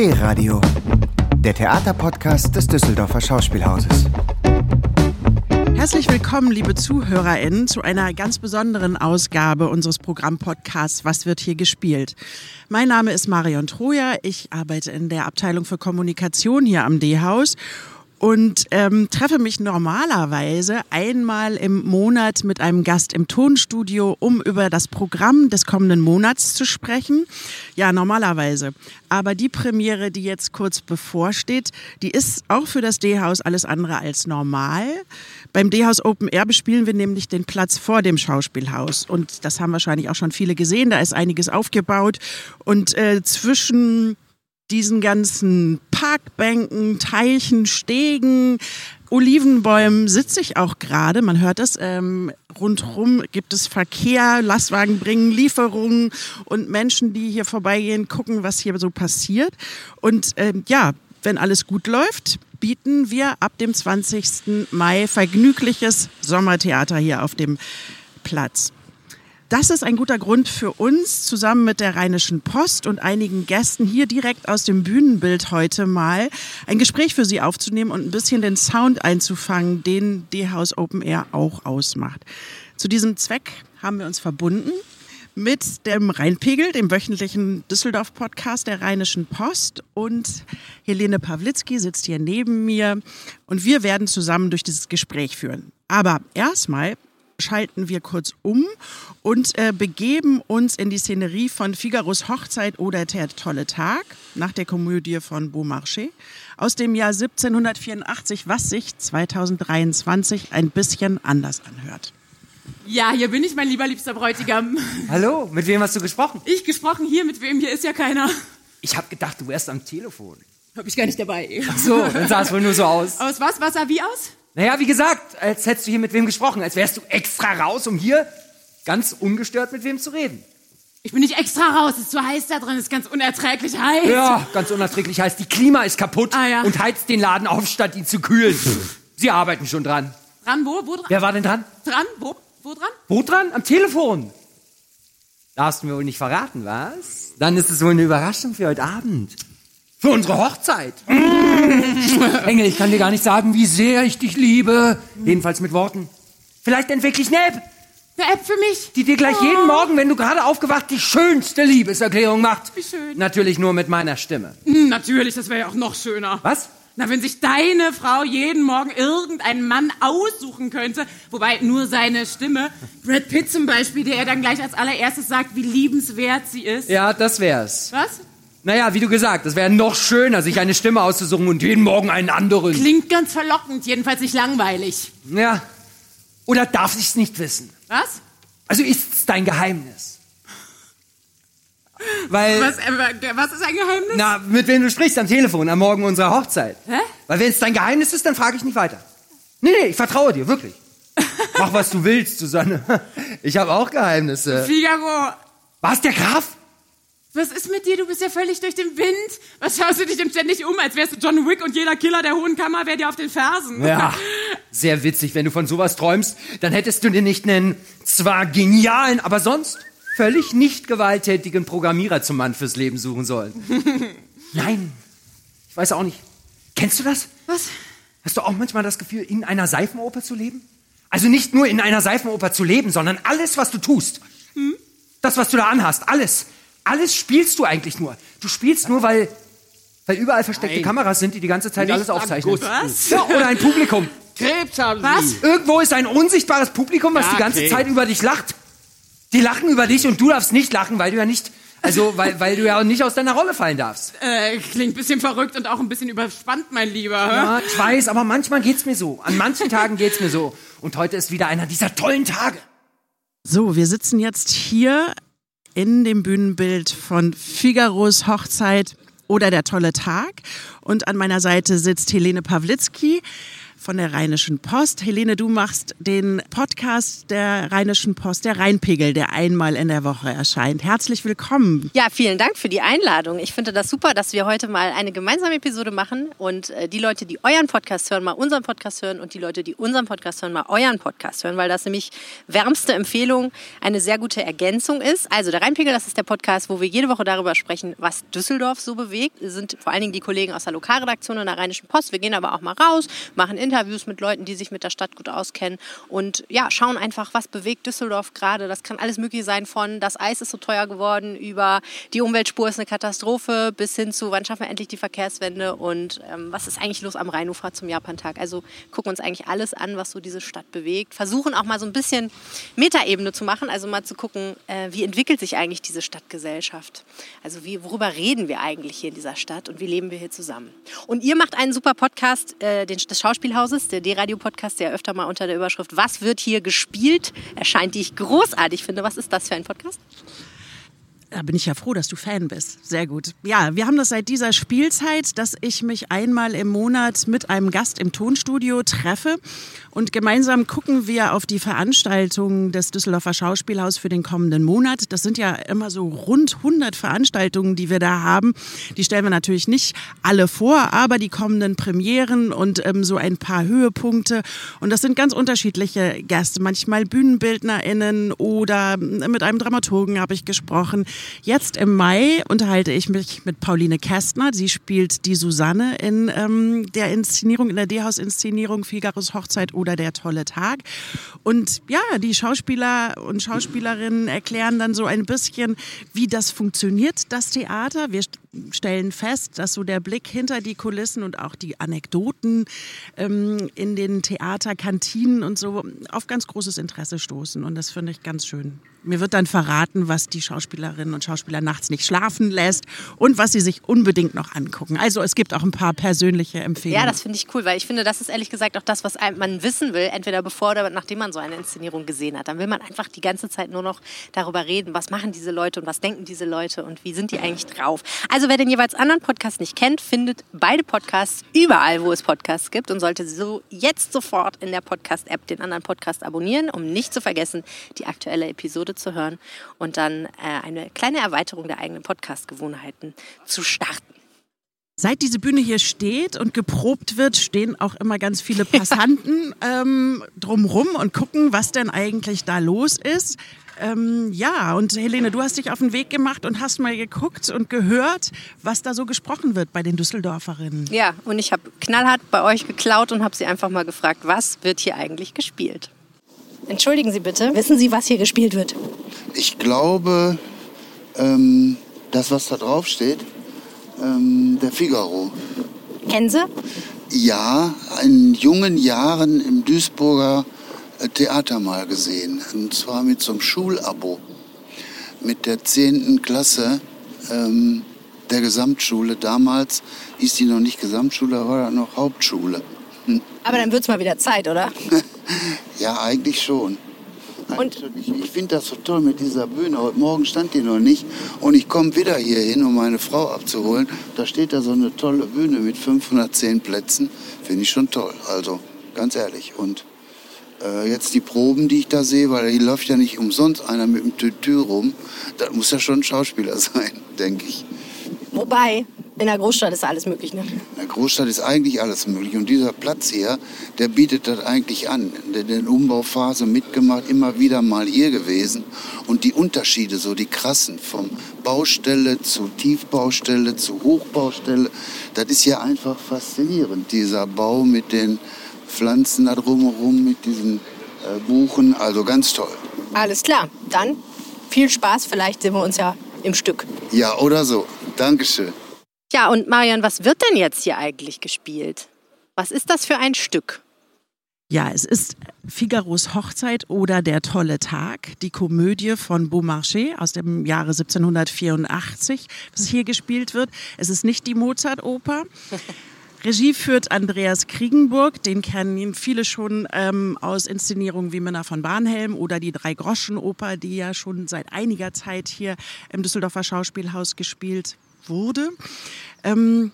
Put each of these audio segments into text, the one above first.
D-Radio, der Theaterpodcast des Düsseldorfer Schauspielhauses. Herzlich willkommen, liebe ZuhörerInnen, zu einer ganz besonderen Ausgabe unseres Programmpodcasts Was wird hier gespielt? Mein Name ist Marion Troja. Ich arbeite in der Abteilung für Kommunikation hier am D-Haus und ähm, treffe mich normalerweise einmal im Monat mit einem Gast im Tonstudio, um über das Programm des kommenden Monats zu sprechen. Ja, normalerweise. Aber die Premiere, die jetzt kurz bevorsteht, die ist auch für das D-Haus alles andere als normal. Beim D-Haus Open Air bespielen wir nämlich den Platz vor dem Schauspielhaus. Und das haben wahrscheinlich auch schon viele gesehen. Da ist einiges aufgebaut. Und äh, zwischen diesen ganzen Parkbänken, Teilchen, Stegen, Olivenbäumen sitze ich auch gerade. Man hört es. Ähm, rundherum gibt es Verkehr, Lastwagen bringen Lieferungen und Menschen, die hier vorbeigehen, gucken, was hier so passiert. Und ähm, ja, wenn alles gut läuft, bieten wir ab dem 20. Mai vergnügliches Sommertheater hier auf dem Platz. Das ist ein guter Grund für uns, zusammen mit der Rheinischen Post und einigen Gästen hier direkt aus dem Bühnenbild heute mal ein Gespräch für Sie aufzunehmen und ein bisschen den Sound einzufangen, den D-Haus Open Air auch ausmacht. Zu diesem Zweck haben wir uns verbunden mit dem Rheinpegel, dem wöchentlichen Düsseldorf-Podcast der Rheinischen Post. Und Helene Pawlitzki sitzt hier neben mir. Und wir werden zusammen durch dieses Gespräch führen. Aber erstmal schalten wir kurz um und äh, begeben uns in die Szenerie von Figaros Hochzeit oder Der tolle Tag nach der Komödie von Beaumarchais aus dem Jahr 1784, was sich 2023 ein bisschen anders anhört. Ja, hier bin ich, mein lieber liebster Bräutigam. Hallo, mit wem hast du gesprochen? Ich gesprochen hier, mit wem? Hier ist ja keiner. Ich habe gedacht, du wärst am Telefon. Hab ich gar nicht dabei. Ach so, dann sah es wohl nur so aus. Aus was? Was sah wie aus? Naja, wie gesagt, als hättest du hier mit wem gesprochen, als wärst du extra raus, um hier ganz ungestört mit wem zu reden. Ich bin nicht extra raus, es ist zu heiß da drin, es ist ganz unerträglich heiß. Ja, ganz unerträglich heiß. Die Klima ist kaputt Ah, ja. und heizt den Laden auf, statt ihn zu kühlen. Sie arbeiten schon dran. Dran, wo? Wo dran? Wer war denn dran? Dran? Wo? Wo dran? Wo dran? Am Telefon. Darfst du mir wohl nicht verraten, was? Dann ist es wohl eine Überraschung für heute Abend. Für unsere Hochzeit. Engel, ich kann dir gar nicht sagen, wie sehr ich dich liebe. Jedenfalls mit Worten. Vielleicht entwickle ich eine App, Eine App für mich? die dir gleich jeden Morgen, wenn du gerade aufgewacht, die schönste Liebeserklärung macht. Wie schön. Natürlich nur mit meiner Stimme. Hm, natürlich, das wäre ja auch noch schöner. Was? Na, wenn sich deine Frau jeden Morgen irgendeinen Mann aussuchen könnte, wobei nur seine Stimme, Brad Pitt zum Beispiel, der er dann gleich als allererstes sagt, wie liebenswert sie ist. Ja, das wär's. Was? Naja, wie du gesagt, es wäre noch schöner, sich eine Stimme auszusuchen und jeden Morgen einen anderen. Klingt ganz verlockend, jedenfalls nicht langweilig. Ja. Oder darf ich's nicht wissen? Was? Also ist's dein Geheimnis? Weil, Was, äh, was ist ein Geheimnis? na, mit wem du sprichst am Telefon am Morgen unserer Hochzeit. Hä? Weil wenn es dein Geheimnis ist, dann frage ich nicht weiter. Nee, nee, ich vertraue dir, wirklich. Mach, was du willst, Susanne. Ich habe auch Geheimnisse. Figaro, Was, der Graf? Was ist mit dir? Du bist ja völlig durch den Wind. Was schaust du dich denn ständig um, als wärst du John Wick und jeder Killer der Hohen Kammer wäre dir auf den Fersen? Ja, sehr witzig. Wenn du von sowas träumst, dann hättest du dir nicht einen zwar genialen, aber sonst völlig nicht gewalttätigen Programmierer zum Mann fürs Leben suchen sollen. Nein, ich weiß auch nicht. Kennst du das? Was? Hast du auch manchmal das Gefühl, in einer Seifenoper zu leben? Also nicht nur in einer Seifenoper zu leben, sondern alles, was du tust. Das, was du da anhast, alles. Alles spielst du eigentlich nur. Du spielst nur, weil, weil überall versteckte Nein. Kameras sind, die die ganze Zeit Nicht alles aufzeichnen. Was? Ja, oder ein Publikum. Krebs haben Was? Sie. Irgendwo ist ein unsichtbares Publikum, was Ja, die ganze okay. Zeit über dich lacht. Die lachen über dich und du darfst nicht lachen, weil du ja nicht, also weil, weil du ja nicht aus deiner Rolle fallen darfst. Äh, klingt ein bisschen verrückt und auch ein bisschen überspannt, mein Lieber. Ja, ich weiß, aber manchmal geht's mir so. An manchen Tagen geht's mir so. Und heute ist wieder einer dieser tollen Tage. So, wir sitzen jetzt hier in dem Bühnenbild von Figaros Hochzeit oder der tolle Tag. Und an meiner Seite sitzt Helene Pawlitzki von der Rheinischen Post. Helene, du machst den Podcast der Rheinischen Post, der Rheinpegel, der einmal in der Woche erscheint. Herzlich willkommen. Ja, vielen Dank für die Einladung. Ich finde das super, dass wir heute mal eine gemeinsame Episode machen und äh, die Leute, die euren Podcast hören, mal unseren Podcast hören und die Leute, die unseren Podcast hören, mal euren Podcast hören, weil das nämlich wärmste Empfehlung eine sehr gute Ergänzung ist. Also der Rheinpegel, das ist der Podcast, wo wir jede Woche darüber sprechen, was Düsseldorf so bewegt. Wir sind vor allen Dingen die Kollegen aus der Lokalredaktion und der Rheinischen Post. Wir gehen aber auch mal raus, machen Interviews mit Leuten, die sich mit der Stadt gut auskennen und ja, schauen einfach, was bewegt Düsseldorf gerade. Das kann alles mögliche sein von das Eis ist so teuer geworden, über die Umweltspur ist eine Katastrophe, bis hin zu wann schaffen wir endlich die Verkehrswende und ähm, was ist eigentlich los am Rheinufer zum Japantag. Also gucken uns eigentlich alles an, was so diese Stadt bewegt. Versuchen auch mal so ein bisschen Metaebene zu machen, also mal zu gucken, äh, wie entwickelt sich eigentlich diese Stadtgesellschaft. Also wie, worüber reden wir eigentlich hier in dieser Stadt und wie leben wir hier zusammen. Und ihr macht einen super Podcast äh, den, des Schauspielhauses, der D-Radio-Podcast, der öfter mal unter der Überschrift Was wird hier gespielt erscheint, die ich großartig finde. Was ist das für ein Podcast? Da bin ich ja froh, dass du Fan bist. Sehr gut. Ja, wir haben das seit dieser Spielzeit, dass ich mich einmal im Monat mit einem Gast im Tonstudio treffe und gemeinsam gucken wir auf die Veranstaltungen des Düsseldorfer Schauspielhaus für den kommenden Monat. Das sind ja immer so rund 100 Veranstaltungen, die wir da haben. Die stellen wir natürlich nicht alle vor, aber die kommenden Premieren und ähm, so ein paar Höhepunkte. Und das sind ganz unterschiedliche Gäste. Manchmal BühnenbildnerInnen oder mit einem Dramaturgen habe ich gesprochen. Jetzt im Mai unterhalte ich mich mit Pauline Kästner. Sie spielt die Susanne in ähm, der Inszenierung, in der D-Haus-Inszenierung Figaros Hochzeit oder Der tolle Tag. Und ja, die Schauspieler und Schauspielerinnen erklären dann so ein bisschen, wie das funktioniert, das Theater. Wir stellen fest, dass so der Blick hinter die Kulissen und auch die Anekdoten ähm, in den Theaterkantinen und so auf ganz großes Interesse stoßen. Und das finde ich ganz schön. Mir wird dann verraten, was die Schauspielerinnen und Schauspieler nachts nicht schlafen lässt und was sie sich unbedingt noch angucken. Also es gibt auch ein paar persönliche Empfehlungen. Ja, das finde ich cool, weil ich finde, das ist ehrlich gesagt auch das, was man wissen will, entweder bevor oder nachdem man so eine Inszenierung gesehen hat. Dann will man einfach die ganze Zeit nur noch darüber reden, was machen diese Leute und was denken diese Leute und wie sind die eigentlich drauf. Also wer den jeweils anderen Podcast nicht kennt, findet beide Podcasts überall, wo es Podcasts gibt und sollte so jetzt sofort in der Podcast-App den anderen Podcast abonnieren, um nicht zu vergessen, die aktuelle Episode zu hören und dann äh, eine kleine Erweiterung der eigenen Podcast-Gewohnheiten zu starten. Seit diese Bühne hier steht und geprobt wird, stehen auch immer ganz viele Passanten ähm, drumrum und gucken, was denn eigentlich da los ist. Ähm, ja, und Helene, du hast dich auf den Weg gemacht und hast mal geguckt und gehört, was da so gesprochen wird bei den Düsseldorferinnen. Ja, und ich habe knallhart bei euch geklaut und habe sie einfach mal gefragt, was wird hier eigentlich gespielt? Entschuldigen Sie bitte, wissen Sie, was hier gespielt wird? Ich glaube, ähm, das, was da drauf steht, ähm, der Figaro. Kennen Sie? Ja, in jungen Jahren im Duisburger äh, Theater mal gesehen. Und zwar mit so einem Schulabo. Mit der 10. Klasse ähm, der Gesamtschule. Damals hieß die noch nicht Gesamtschule, da war das noch Hauptschule. Hm. Aber dann wird es mal wieder Zeit, oder? ja, eigentlich schon. Und ich, ich finde das so toll mit dieser Bühne. Heute Morgen stand die noch nicht. Und ich komme wieder hier hin, um meine Frau abzuholen. Da steht da so eine tolle Bühne mit 510 Plätzen. Finde ich schon toll. Also, ganz ehrlich. Und äh, jetzt die Proben, die ich da sehe, weil hier läuft ja nicht umsonst einer mit dem Tütü rum. Das muss ja schon ein Schauspieler sein, denke ich. Wobei, in der Großstadt ist alles möglich, ne? In der Großstadt ist eigentlich alles möglich. Und dieser Platz hier, der bietet das eigentlich an. Der, der Umbauphase mitgemacht, immer wieder mal hier gewesen. Und die Unterschiede, so die krassen, vom Baustelle zu Tiefbaustelle zu Hochbaustelle, das ist ja einfach faszinierend. Dieser Bau mit den Pflanzen da drumherum, mit diesen äh, Buchen, also ganz toll. Alles klar, dann viel Spaß, vielleicht sehen wir uns ja im Stück. Ja, oder so. Dankeschön. Ja, und Marion, was wird denn jetzt hier eigentlich gespielt? Was ist das für ein Stück? Ja, es ist Figaros Hochzeit oder Der tolle Tag, die Komödie von Beaumarchais aus dem Jahre 1784, das hier gespielt wird. Es ist nicht die Mozart-Oper. Regie führt Andreas Kriegenburg, den kennen viele schon ähm, aus Inszenierungen wie Männer von Barnhelm oder die Drei-Groschen-Oper, die ja schon seit einiger Zeit hier im Düsseldorfer Schauspielhaus gespielt wurde. Ähm,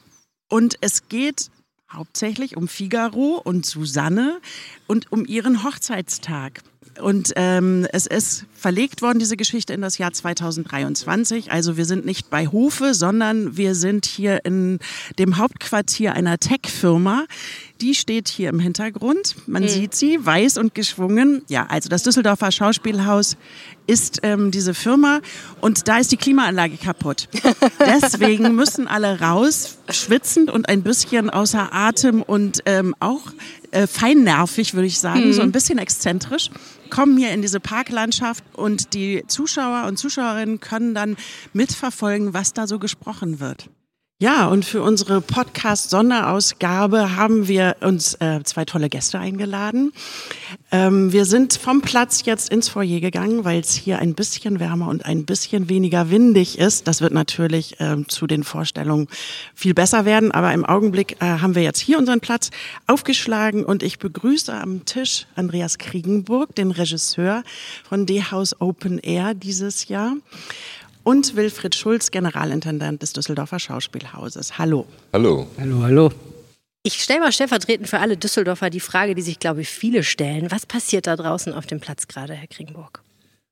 und es geht hauptsächlich um Figaro und Susanne und um ihren Hochzeitstag. Und ähm, es ist verlegt worden, diese Geschichte, in das Jahr 2023. Also wir sind nicht bei Hofe, sondern wir sind hier in dem Hauptquartier einer Tech-Firma. Die steht hier im Hintergrund. Man mhm. sieht sie, weiß und geschwungen. Ja, also das Düsseldorfer Schauspielhaus ist ähm, diese Firma und da ist die Klimaanlage kaputt. Deswegen müssen alle raus, schwitzend und ein bisschen außer Atem und ähm, auch äh, feinnervig, würde ich sagen, mhm. so ein bisschen exzentrisch kommen hier in diese Parklandschaft und die Zuschauer und Zuschauerinnen können dann mitverfolgen, was da so gesprochen wird. Ja, und für unsere Podcast-Sonderausgabe haben wir uns äh, zwei tolle Gäste eingeladen. Ähm, wir sind vom Platz jetzt ins Foyer gegangen, weil es hier ein bisschen wärmer und ein bisschen weniger windig ist. Das wird natürlich ähm, zu den Vorstellungen viel besser werden, aber im Augenblick äh, haben wir jetzt hier unseren Platz aufgeschlagen und ich begrüße am Tisch Andreas Kriegenburg, den Regisseur von D-House Open Air dieses Jahr und Wilfried Schulz, Generalintendant des Düsseldorfer Schauspielhauses. Hallo. Hallo. Hallo, hallo. Ich stelle mal stellvertretend für alle Düsseldorfer die Frage, die sich, glaube ich, viele stellen. Was passiert da draußen auf dem Platz gerade, Herr Kringburg?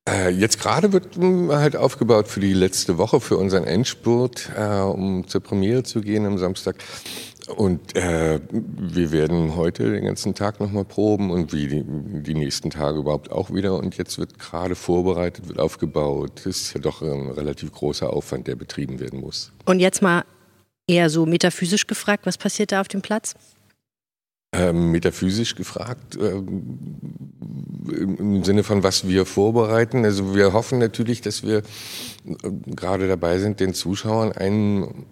Äh, jetzt gerade wird halt aufgebaut für die letzte Woche, für unseren Endspurt, äh, um zur Premiere zu gehen am Samstag. Und äh, wir werden heute den ganzen Tag nochmal proben und wie die, die, nächsten Tage überhaupt auch wieder. Und jetzt wird gerade vorbereitet, wird aufgebaut. Das ist ja doch ein relativ großer Aufwand, der betrieben werden muss. Und jetzt mal eher so metaphysisch gefragt, was passiert da auf dem Platz? Ähm, metaphysisch gefragt, äh, im Sinne von was wir vorbereiten. Also wir hoffen natürlich, dass wir äh, gerade dabei sind, den Zuschauern einen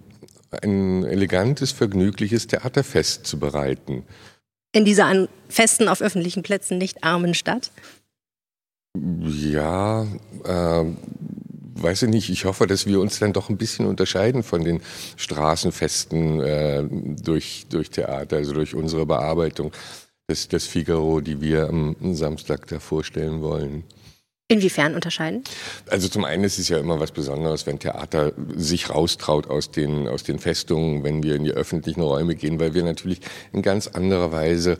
ein elegantes, vergnügliches Theaterfest zu bereiten. In dieser an Festen auf öffentlichen Plätzen nicht armen Stadt? Ja, äh, weiß ich nicht. Ich hoffe, dass wir uns dann doch ein bisschen unterscheiden von den Straßenfesten äh, durch, durch Theater, also durch unsere Bearbeitung des, des Figaro, die wir am Samstag da vorstellen wollen. Inwiefern unterscheiden? Also zum einen ist es ja immer was Besonderes, wenn Theater sich raustraut aus den, aus den Festungen, wenn wir in die öffentlichen Räume gehen, weil wir natürlich in ganz anderer Weise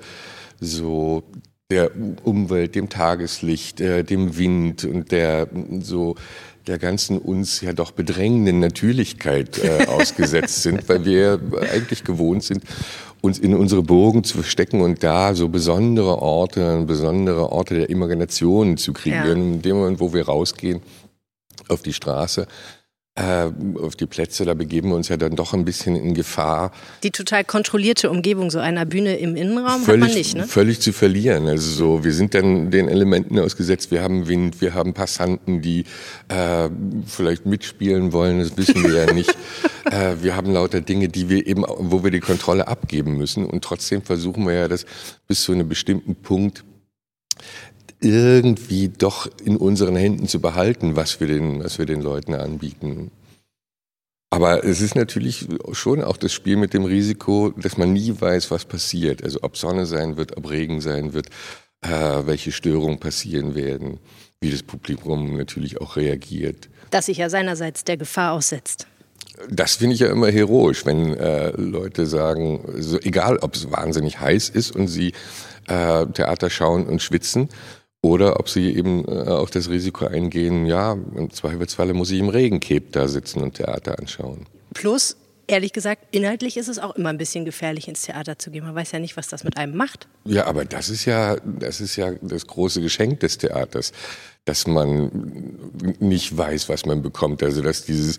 so der Umwelt, dem Tageslicht, äh, dem Wind und der so der ganzen uns ja doch bedrängenden Natürlichkeit äh, ausgesetzt sind, weil wir eigentlich gewohnt sind, uns in unsere Burgen zu verstecken und da so besondere Orte, besondere Orte der Imagination zu kreieren. Ja. In dem Moment, wo wir rausgehen auf die Straße, auf die Plätze, da begeben wir uns ja dann doch ein bisschen in Gefahr. Die total kontrollierte Umgebung so einer Bühne im Innenraum völlig, hat man nicht, ne? Völlig zu verlieren. Also so, wir sind dann den Elementen ausgesetzt. Wir haben Wind, wir haben Passanten, die äh, vielleicht mitspielen wollen. Das wissen wir ja nicht. äh, wir haben lauter Dinge, die wir eben, wo wir die Kontrolle abgeben müssen. Und trotzdem versuchen wir ja das bis zu einem bestimmten Punkt irgendwie doch in unseren Händen zu behalten, was wir den, was wir den Leuten anbieten. Aber es ist natürlich schon auch das Spiel mit dem Risiko, dass man nie weiß, was passiert. Also ob Sonne sein wird, ob Regen sein wird, äh, welche Störungen passieren werden, wie das Publikum natürlich auch reagiert. Das sich ja seinerseits der Gefahr aussetzt. Das finde ich ja immer heroisch, wenn äh, Leute sagen, so, egal ob es wahnsinnig heiß ist und sie äh, Theater schauen und schwitzen, oder ob sie eben äh, auch das Risiko eingehen, ja, im Zweifelsfalle muss ich im Regencape da sitzen und Theater anschauen. Plus, ehrlich gesagt, inhaltlich ist es auch immer ein bisschen gefährlich, ins Theater zu gehen. Man weiß ja nicht, was das mit einem macht. Ja, aber das ist ja, das ist ja das große Geschenk des Theaters, dass man nicht weiß, was man bekommt. Also, dass dieses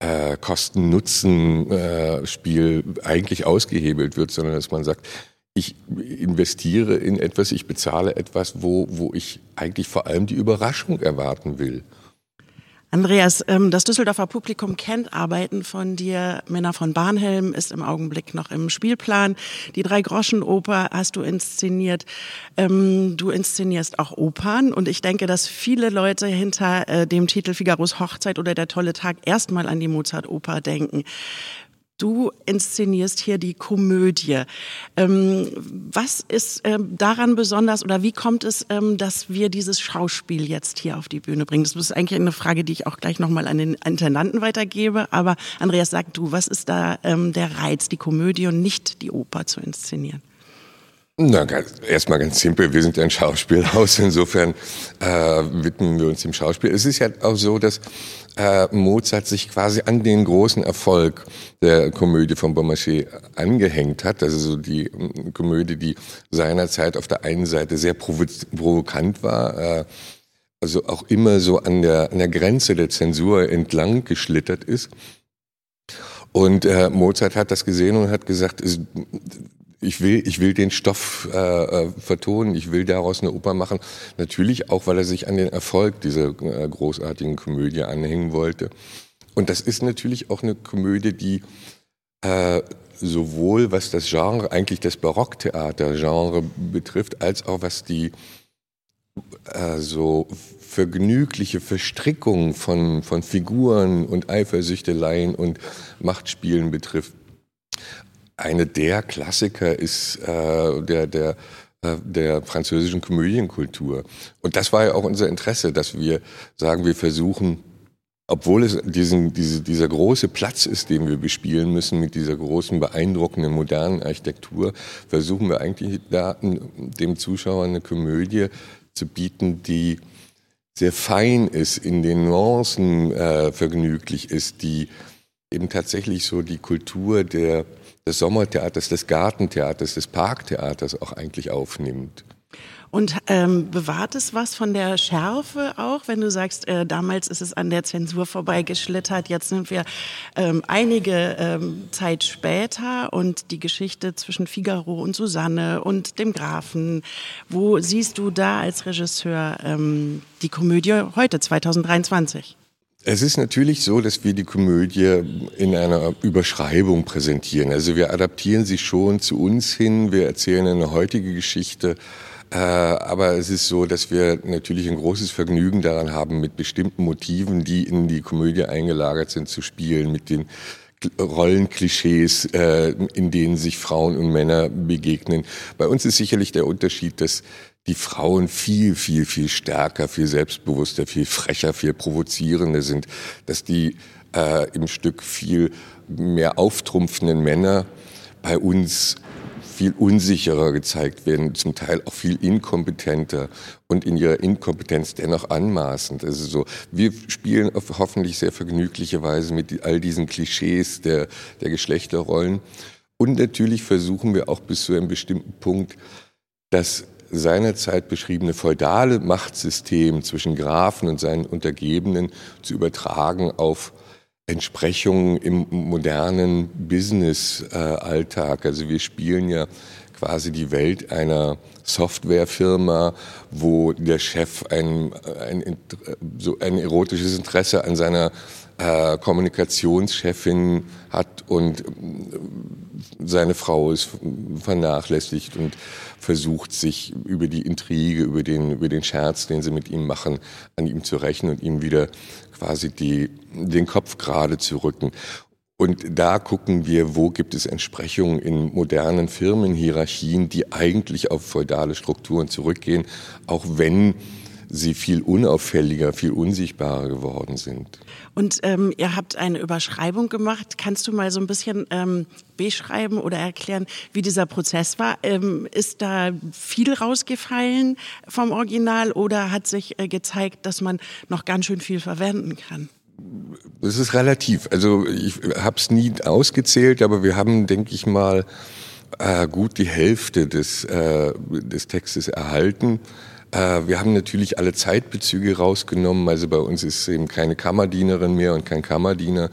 äh, Kosten-Nutzen-Spiel äh, eigentlich ausgehebelt wird, sondern dass man sagt, ich investiere in etwas, ich bezahle etwas, wo, wo ich eigentlich vor allem die Überraschung erwarten will. Andreas, ähm, das Düsseldorfer Publikum kennt Arbeiten von dir. Männer von Barnhelm ist im Augenblick noch im Spielplan. Die Drei-Groschen-Oper hast du inszeniert. Ähm, du inszenierst auch Opern. Und ich denke, dass viele Leute hinter äh, dem Titel Figaros Hochzeit oder Der tolle Tag erstmal an die Mozart-Oper denken. Du inszenierst hier die Komödie. Ähm, was ist ähm, daran besonders oder wie kommt es, ähm, dass wir dieses Schauspiel jetzt hier auf die Bühne bringen? Das ist eigentlich eine Frage, die ich auch gleich nochmal an den Intendanten weitergebe. Aber Andreas, sag du, was ist da der Reiz, die Komödie und nicht die Oper zu inszenieren? Na, erstmal ganz simpel. Wir sind ein Schauspielhaus. Insofern äh, widmen wir uns dem Schauspiel. Es ist ja auch so, dass äh, Mozart sich quasi an den großen Erfolg der Komödie von Beaumarchais angehängt hat. Also so die äh, Komödie, die seinerzeit auf der einen Seite sehr provo provokant war, äh, also auch immer so an der, an der Grenze der Zensur entlang geschlittert ist. Und äh, Mozart hat das gesehen und hat gesagt, es, ich will, ich will den Stoff äh, äh, vertonen, ich will daraus eine Oper machen. Natürlich auch, weil er sich an den Erfolg dieser äh, großartigen Komödie anhängen wollte. Und das ist natürlich auch eine Komödie, die äh, sowohl was das Genre, eigentlich das Barocktheater-Genre betrifft, als auch was die äh, so vergnügliche Verstrickung von, von Figuren und Eifersüchteleien und Machtspielen betrifft eine der Klassiker ist äh, der, der, äh, der französischen Komödienkultur. Und das war ja auch unser Interesse, dass wir sagen, wir versuchen, obwohl es diesen, diese, dieser große Platz ist, den wir bespielen müssen mit dieser großen, beeindruckenden, modernen Architektur, versuchen wir eigentlich da dem Zuschauer eine Komödie zu bieten, die sehr fein ist, in den Nuancen äh, vergnüglich ist, die eben tatsächlich so die Kultur der des Sommertheaters, des Gartentheaters, des Parktheaters auch eigentlich aufnimmt. Und ähm, bewahrt es was von der Schärfe auch, wenn du sagst, äh, damals ist es an der Zensur vorbeigeschlittert, jetzt sind wir ähm, einige ähm, Zeit später und die Geschichte zwischen Figaro und Susanne und dem Grafen. Wo siehst du da als Regisseur ähm, die Komödie heute, 2023? Es ist natürlich so, dass wir die Komödie in einer Überschreibung präsentieren. Also wir adaptieren sie schon zu uns hin, wir erzählen eine heutige Geschichte. Äh, aber es ist so, dass wir natürlich ein großes Vergnügen daran haben, mit bestimmten Motiven, die in die Komödie eingelagert sind, zu spielen, mit den Rollenklischees, äh, in denen sich Frauen und Männer begegnen. Bei uns ist sicherlich der Unterschied, dass die Frauen viel, viel, viel stärker, viel selbstbewusster, viel frecher, viel provozierender sind, dass die äh, im Stück viel mehr auftrumpfenden Männer bei uns viel unsicherer gezeigt werden, zum Teil auch viel inkompetenter und in ihrer Inkompetenz dennoch anmaßend. Also so, wir spielen auf hoffentlich sehr vergnügliche Weise mit all diesen Klischees der, der Geschlechterrollen. Und natürlich versuchen wir auch bis zu einem bestimmten Punkt, das seinerzeit beschriebene feudale Machtsystem zwischen Grafen und seinen Untergebenen zu übertragen auf Entsprechungen im modernen Business-Alltag. Also wir spielen ja quasi die Welt einer Softwarefirma, wo der Chef ein, ein, so ein erotisches Interesse an seiner äh, Kommunikationschefin hat und äh, seine Frau ist vernachlässigt und versucht sich über die Intrige, über den, über den Scherz, den sie mit ihm machen, an ihm zu rächen und ihm wieder quasi die, den Kopf gerade zu rücken. Und da gucken wir, wo gibt es Entsprechungen in modernen Firmenhierarchien, die eigentlich auf feudale Strukturen zurückgehen, auch wenn sie viel unauffälliger, viel unsichtbarer geworden sind. Und ähm, ihr habt eine Überschreibung gemacht. Kannst du mal so ein bisschen ähm, beschreiben oder erklären, wie dieser Prozess war? Ähm, ist da viel rausgefallen vom Original oder hat sich äh, gezeigt, dass man noch ganz schön viel verwenden kann? Das ist relativ. Also ich habe es nie ausgezählt, aber wir haben, denke ich mal, äh, gut die Hälfte des, äh, des Textes erhalten. Äh, wir haben natürlich alle Zeitbezüge rausgenommen. Also bei uns ist eben keine Kammerdienerin mehr und kein Kammerdiener,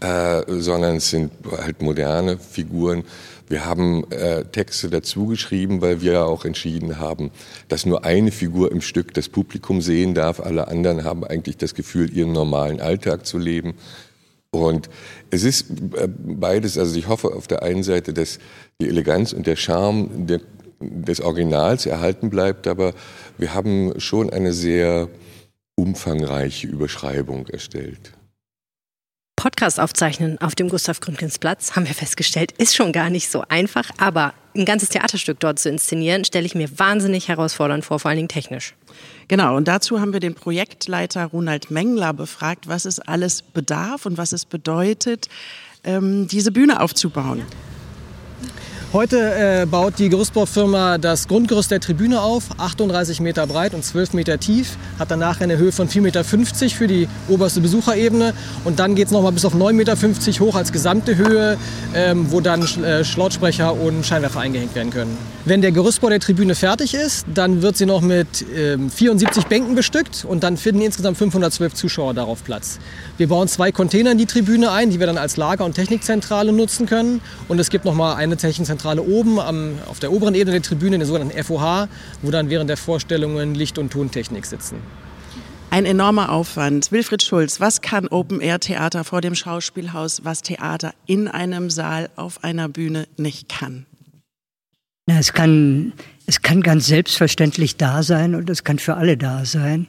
äh, sondern es sind halt moderne Figuren. Wir haben äh, Texte dazu geschrieben, weil wir auch entschieden haben, dass nur eine Figur im Stück das Publikum sehen darf. Alle anderen haben eigentlich das Gefühl, ihren normalen Alltag zu leben. Und es ist beides, also ich hoffe auf der einen Seite, dass die Eleganz und der Charme der des Originals erhalten bleibt, aber wir haben schon eine sehr umfangreiche Überschreibung erstellt. Podcast aufzeichnen auf dem Gustav Gründgens Platz, haben wir festgestellt, ist schon gar nicht so einfach. Aber ein ganzes Theaterstück dort zu inszenieren, stelle ich mir wahnsinnig herausfordernd vor, vor allen Dingen technisch. Genau, und dazu haben wir den Projektleiter Ronald Mengler befragt, was es alles bedarf und was es bedeutet, ähm, diese Bühne aufzubauen. Heute äh, baut die Gerüstbaufirma das Grundgerüst der Tribüne auf, 38 Meter breit und 12 Meter tief, hat danach eine Höhe von 4,50 Meter für die oberste Besucherebene und dann geht es nochmal bis auf 9,50 Meter hoch als gesamte Höhe, ähm, wo dann äh, Lautsprecher und Scheinwerfer eingehängt werden können. Wenn der Gerüstbau der Tribüne fertig ist, dann wird sie noch mit ähm, 74 Bänken bestückt und dann finden insgesamt 512 Zuschauer darauf Platz. Wir bauen zwei Container in die Tribüne ein, die wir dann als Lager- und Technikzentrale nutzen können und es gibt nochmal eine Technikzentrale Zentrale oben am, auf der oberen Ebene der Tribüne, der sogenannten FOH, wo dann während der Vorstellungen Licht- und Tontechnik sitzen. Ein enormer Aufwand. Wilfried Schulz, was kann Open-Air-Theater vor dem Schauspielhaus, was Theater in einem Saal auf einer Bühne nicht kann? Na, es, kann es kann ganz selbstverständlich da sein und es kann für alle da sein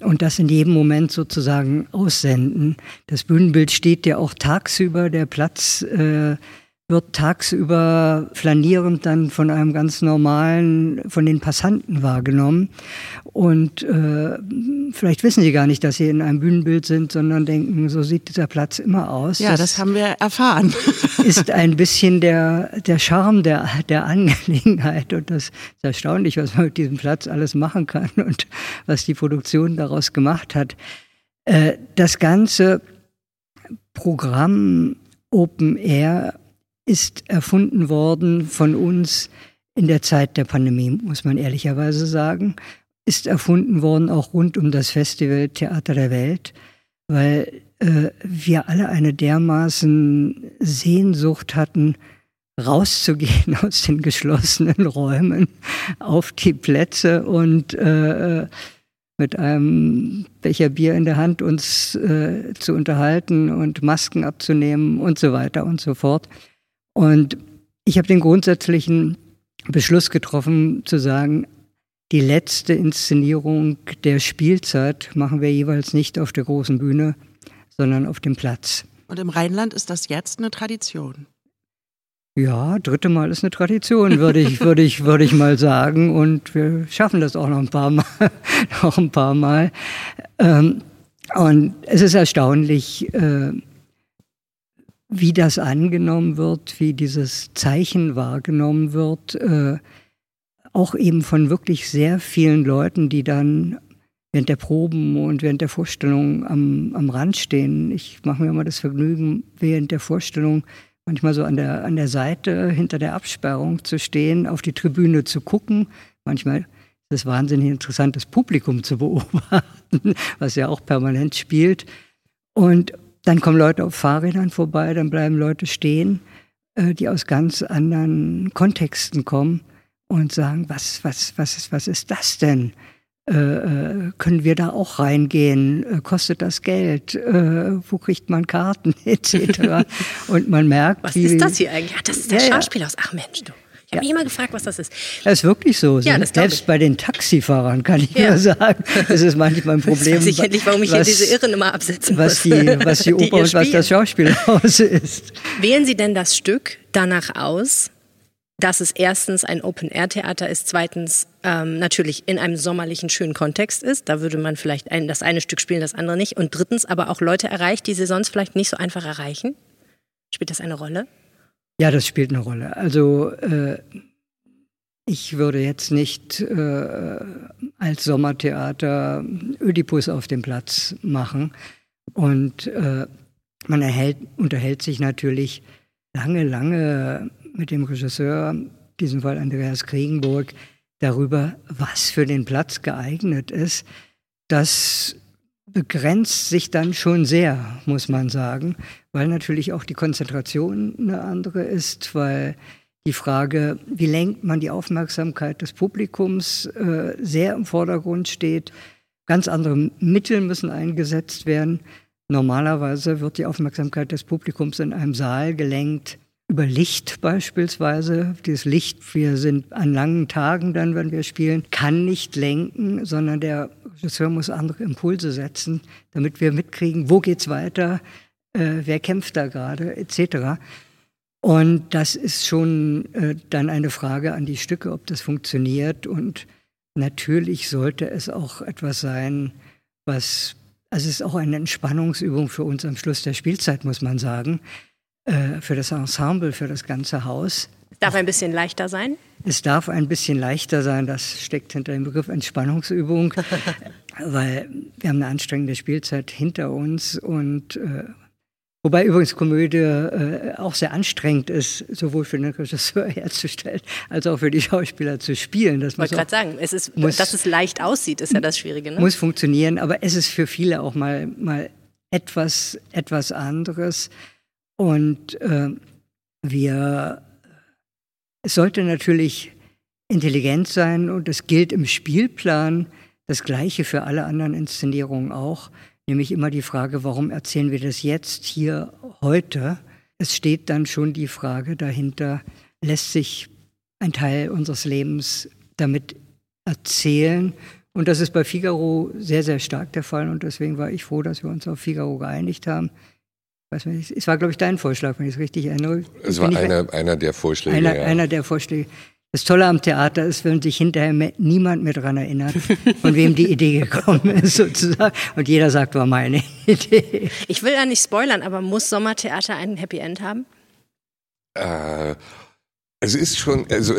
und das in jedem Moment sozusagen aussenden. Das Bühnenbild steht ja auch tagsüber, der Platz äh, wird tagsüber flanierend dann von einem ganz normalen, von den Passanten wahrgenommen. Und äh, vielleicht wissen sie gar nicht, dass sie in einem Bühnenbild sind, sondern denken, so sieht dieser Platz immer aus. Ja, das, das haben wir erfahren. ist ein bisschen der, der Charme der, der Angelegenheit. Und das ist erstaunlich, was man mit diesem Platz alles machen kann und was die Produktion daraus gemacht hat. Äh, das ganze Programm Open Air ist erfunden worden von uns in der Zeit der Pandemie, muss man ehrlicherweise sagen. Ist erfunden worden auch rund um das Festival Theater der Welt, weil äh, wir alle eine dermaßen Sehnsucht hatten, rauszugehen aus den geschlossenen Räumen auf die Plätze und äh, mit einem Becher Bier in der Hand uns äh, zu unterhalten und Masken abzunehmen und so weiter und so fort. Und ich habe den grundsätzlichen Beschluss getroffen, zu sagen, die letzte Inszenierung der Spielzeit machen wir jeweils nicht auf der großen Bühne, sondern auf dem Platz. Und im Rheinland ist das jetzt eine Tradition? Ja, dritte Mal ist eine Tradition, würde ich, würde ich, würde ich mal sagen. Und wir schaffen das auch noch ein paar Mal. noch ein paar Mal. Ähm, und es ist erstaunlich, äh, wie das angenommen wird, wie dieses Zeichen wahrgenommen wird, äh, auch eben von wirklich sehr vielen Leuten, die dann während der Proben und während der Vorstellung am, am Rand stehen. Ich mache mir immer das Vergnügen, während der Vorstellung manchmal so an der, an der Seite hinter der Absperrung zu stehen, auf die Tribüne zu gucken. Manchmal es wahnsinnig interessant, das Publikum zu beobachten, was ja auch permanent spielt. Und dann kommen Leute auf Fahrrädern vorbei, dann bleiben Leute stehen, äh, die aus ganz anderen Kontexten kommen und sagen, was, was, was, ist, was ist das denn? Äh, äh können wir da auch reingehen? Äh, kostet das Geld? Äh, wo kriegt man Karten etc.? Und man merkt, was wie, ist das hier eigentlich? Ach, das ist das ja, Schauspielhaus. Ach Mensch, du. Ich habe ja. mich immer gefragt, was das ist. Das ist wirklich so. Ja, das Selbst bei den Taxifahrern kann ich ja. nur sagen, das ist manchmal ein Problem. Jetzt weiß ich endlich, warum ich was, hier diese Irren immer absetzen was Die, was die Oper und was das Schauspielhaus ist. Wählen Sie denn das Stück danach aus, dass es erstens ein Open-Air-Theater ist, zweitens ähm, natürlich in einem sommerlichen, schönen Kontext ist. Da würde man vielleicht ein, das eine Stück spielen, das andere nicht. Und drittens aber auch Leute erreicht, die sie sonst vielleicht nicht so einfach erreichen. Spielt das eine Rolle? Ja, das spielt eine Rolle. Also äh, ich würde jetzt nicht äh, als Sommertheater Ödipus auf dem Platz machen. Und äh, man erhält, unterhält sich natürlich lange, lange mit dem Regisseur, in diesem Fall Andreas Kriegenburg, darüber, was für den Platz geeignet ist. Das begrenzt sich dann schon sehr, muss man sagen, weil natürlich auch die Konzentration eine andere ist, weil die Frage, wie lenkt man die Aufmerksamkeit des Publikums, äh, sehr im Vordergrund steht. Ganz andere Mittel müssen eingesetzt werden. Normalerweise wird die Aufmerksamkeit des Publikums in einem Saal gelenkt über Licht beispielsweise. Dieses Licht, wir sind an langen Tagen dann, wenn wir spielen, kann nicht lenken, sondern der Regisseur muss andere Impulse setzen, damit wir mitkriegen, wo geht's weiter, äh, wer kämpft da gerade, etc. Und das ist schon äh, dann eine Frage an die Stücke, ob das funktioniert. Und natürlich sollte es auch etwas sein, was, also es ist auch eine Entspannungsübung für uns am Schluss der Spielzeit, muss man sagen, äh, für das Ensemble, für das ganze Haus. Es darf ein bisschen leichter sein? Es darf ein bisschen leichter sein, das steckt hinter dem Begriff Entspannungsübung, weil wir haben eine anstrengende Spielzeit hinter uns und äh, Wobei übrigens Komödie äh, auch sehr anstrengend ist, sowohl für den Regisseur herzustellen, als auch für die Schauspieler zu spielen. Das ich wollte gerade sagen, es ist, muss, dass es leicht aussieht, ist ja das Schwierige. Ne? Muss funktionieren, aber es ist für viele auch mal, mal etwas, etwas anderes. Und äh, wir, es sollte natürlich intelligent sein und es gilt im Spielplan das Gleiche für alle anderen Inszenierungen auch nämlich immer die Frage, warum erzählen wir das jetzt, hier, heute? Es steht dann schon die Frage dahinter, lässt sich ein Teil unseres Lebens damit erzählen? Und das ist bei Figaro sehr, sehr stark der Fall. Und deswegen war ich froh, dass wir uns auf Figaro geeinigt haben. Es war, glaube ich, dein Vorschlag, wenn ich es richtig erinnere. Es war einer, einer der Vorschläge. Einer, ja. einer der Vorschläge. Das Tolle am Theater ist, wenn sich hinterher niemand mehr daran erinnert, von wem die Idee gekommen ist, sozusagen. Und jeder sagt, war meine Idee. Ich will ja nicht spoilern, aber muss Sommertheater ein Happy End haben? Äh, es ist schon, also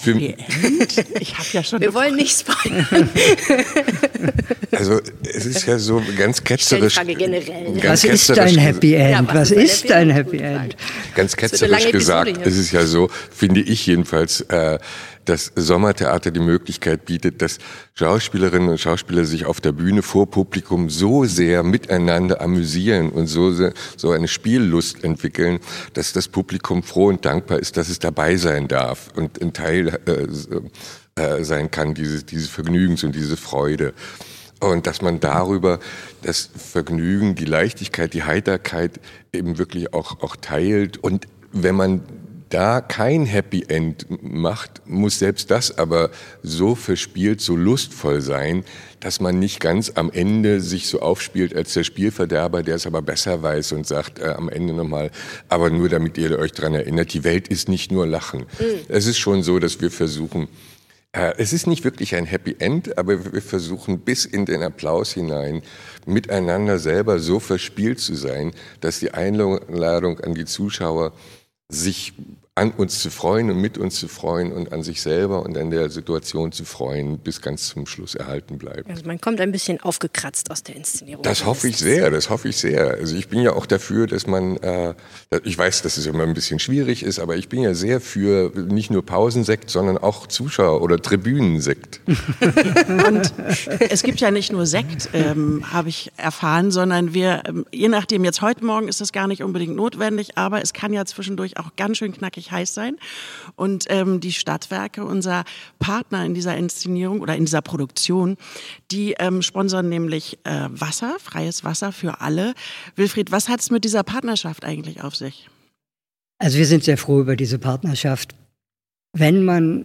für Ich habe ja schon. Wir wollen nicht spoilern. Also es ist ja so ganz ketzerisch. Frage generell. Ganz was ist ein Happy End? Ja, was, was, ist ein Happy End? Ganz ketzerisch gesagt, es ist ja so, finde ich jedenfalls, äh, dass Sommertheater die Möglichkeit bietet, dass Schauspielerinnen und Schauspieler sich auf der Bühne vor Publikum so sehr miteinander amüsieren und so, so eine Spiellust entwickeln, dass das Publikum froh und dankbar ist, dass es dabei sein darf und ein Teil äh, äh, sein kann dieses, dieses Vergnügens und diese Freude. Und dass man darüber das Vergnügen, die Leichtigkeit, die Heiterkeit eben wirklich auch, auch teilt. Und wenn man da kein Happy End macht, muss selbst das aber so verspielt, so lustvoll sein, dass man nicht ganz am Ende sich so aufspielt als der Spielverderber, der es aber besser weiß und sagt äh, am Ende nochmal, aber nur damit ihr euch dran erinnert, die Welt ist nicht nur Lachen. Mhm. Es ist schon so, dass wir versuchen, äh, es ist nicht wirklich ein Happy End, aber wir versuchen bis in den Applaus hinein miteinander selber so verspielt zu sein, dass die Einladung an die Zuschauer sich an uns zu freuen und mit uns zu freuen und an sich selber und an der Situation zu freuen, bis ganz zum Schluss erhalten bleibt. Also man kommt ein bisschen aufgekratzt aus der Inszenierung. Das hoffe ich sehr, das hoffe ich sehr. Also ich bin ja auch dafür, dass man, äh, ich weiß, dass es immer ein bisschen schwierig ist, aber ich bin ja sehr für nicht nur Pausensekt, sondern auch Zuschauer- oder Tribünensekt. und es gibt ja nicht nur Sekt, ähm, habe ich erfahren, sondern wir, ähm, je nachdem, jetzt heute Morgen ist das gar nicht unbedingt notwendig, aber es kann ja zwischendurch auch ganz schön knackig heiß sein. Und ähm, die Stadtwerke, unser Partner in dieser Inszenierung oder in dieser Produktion, die ähm, sponsern nämlich äh, Wasser, freies Wasser für alle. Wilfried, was hat es mit dieser Partnerschaft eigentlich auf sich? Also wir sind sehr froh über diese Partnerschaft. Wenn man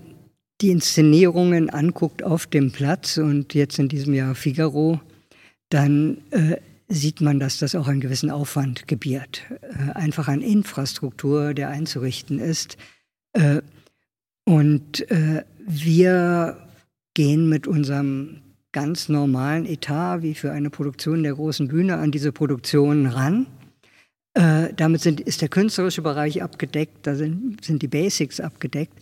die Inszenierungen anguckt auf dem Platz und jetzt in diesem Jahr Figaro, dann äh, sieht man, dass das auch einen gewissen Aufwand gebiert. Äh, einfach an Infrastruktur, der einzurichten ist. Äh, und äh, wir gehen mit unserem ganz normalen Etat, wie für eine Produktion der großen Bühne, an diese Produktion ran. damit sind, ist der künstlerische Bereich abgedeckt, da sind, sind die Basics abgedeckt.